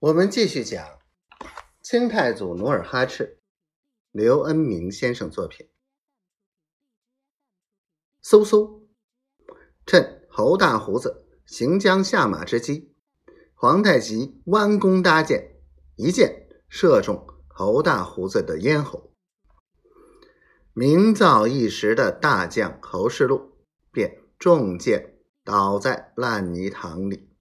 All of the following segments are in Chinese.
我们继续讲清太祖努尔哈赤，刘恩明先生作品。嗖嗖，趁侯大胡子行将下马之机，皇太极弯弓搭箭，一箭射中侯大胡子的咽喉。名噪一时的大将侯世禄便中箭倒在烂泥塘里。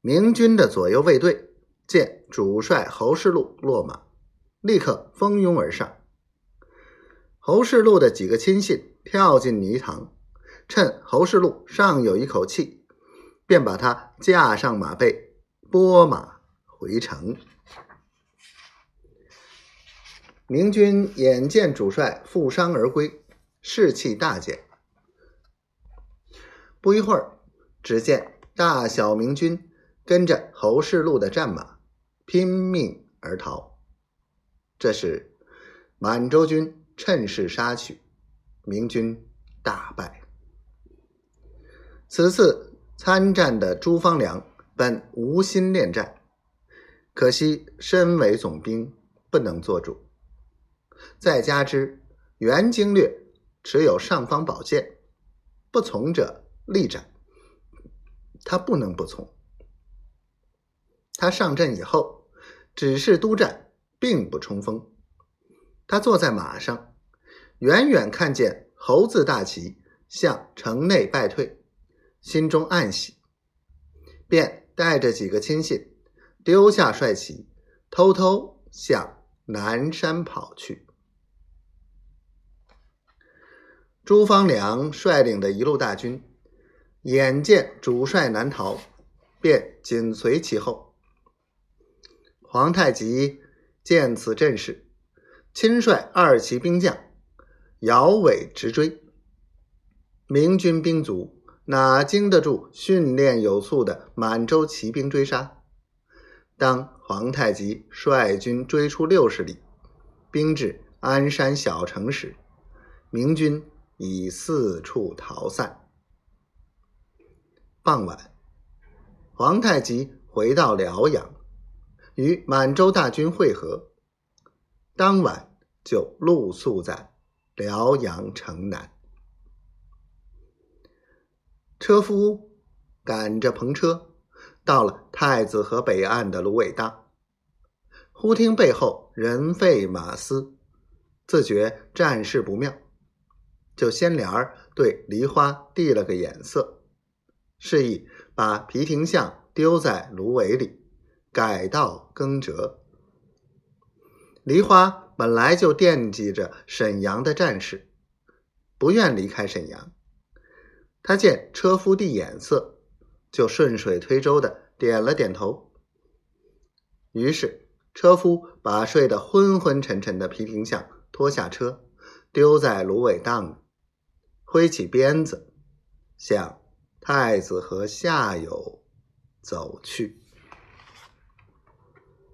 明军的左右卫队见主帅侯世禄落马，立刻蜂拥而上。侯世禄的几个亲信跳进泥塘，趁侯世禄尚有一口气，便把他架上马背，拨马回城。明军眼见主帅负伤而归，士气大减。不一会儿，只见大小明军。跟着侯世禄的战马拼命而逃。这时，满洲军趁势杀去，明军大败。此次参战的朱方良本无心恋战，可惜身为总兵不能做主，再加之袁经略持有尚方宝剑，不从者力斩，他不能不从。他上阵以后，只是督战，并不冲锋。他坐在马上，远远看见猴子大旗向城内败退，心中暗喜，便带着几个亲信，丢下帅旗，偷偷向南山跑去。朱方良率领的一路大军，眼见主帅难逃，便紧随其后。皇太极见此阵势，亲率二旗兵将摇尾直追。明军兵卒哪经得住训练有素的满洲骑兵追杀？当皇太极率军追出六十里，兵至鞍山小城时，明军已四处逃散。傍晚，皇太极回到辽阳。与满洲大军会合，当晚就露宿在辽阳城南。车夫赶着篷车到了太子河北岸的芦苇荡，忽听背后人吠马嘶，自觉战事不妙，就先脸儿对梨花递了个眼色，示意把皮廷相丢在芦苇里。改道更折。梨花本来就惦记着沈阳的战事，不愿离开沈阳。他见车夫递眼色，就顺水推舟的点了点头。于是车夫把睡得昏昏沉沉的皮廷相拖下车，丢在芦苇荡，挥起鞭子，向太子河下游走去。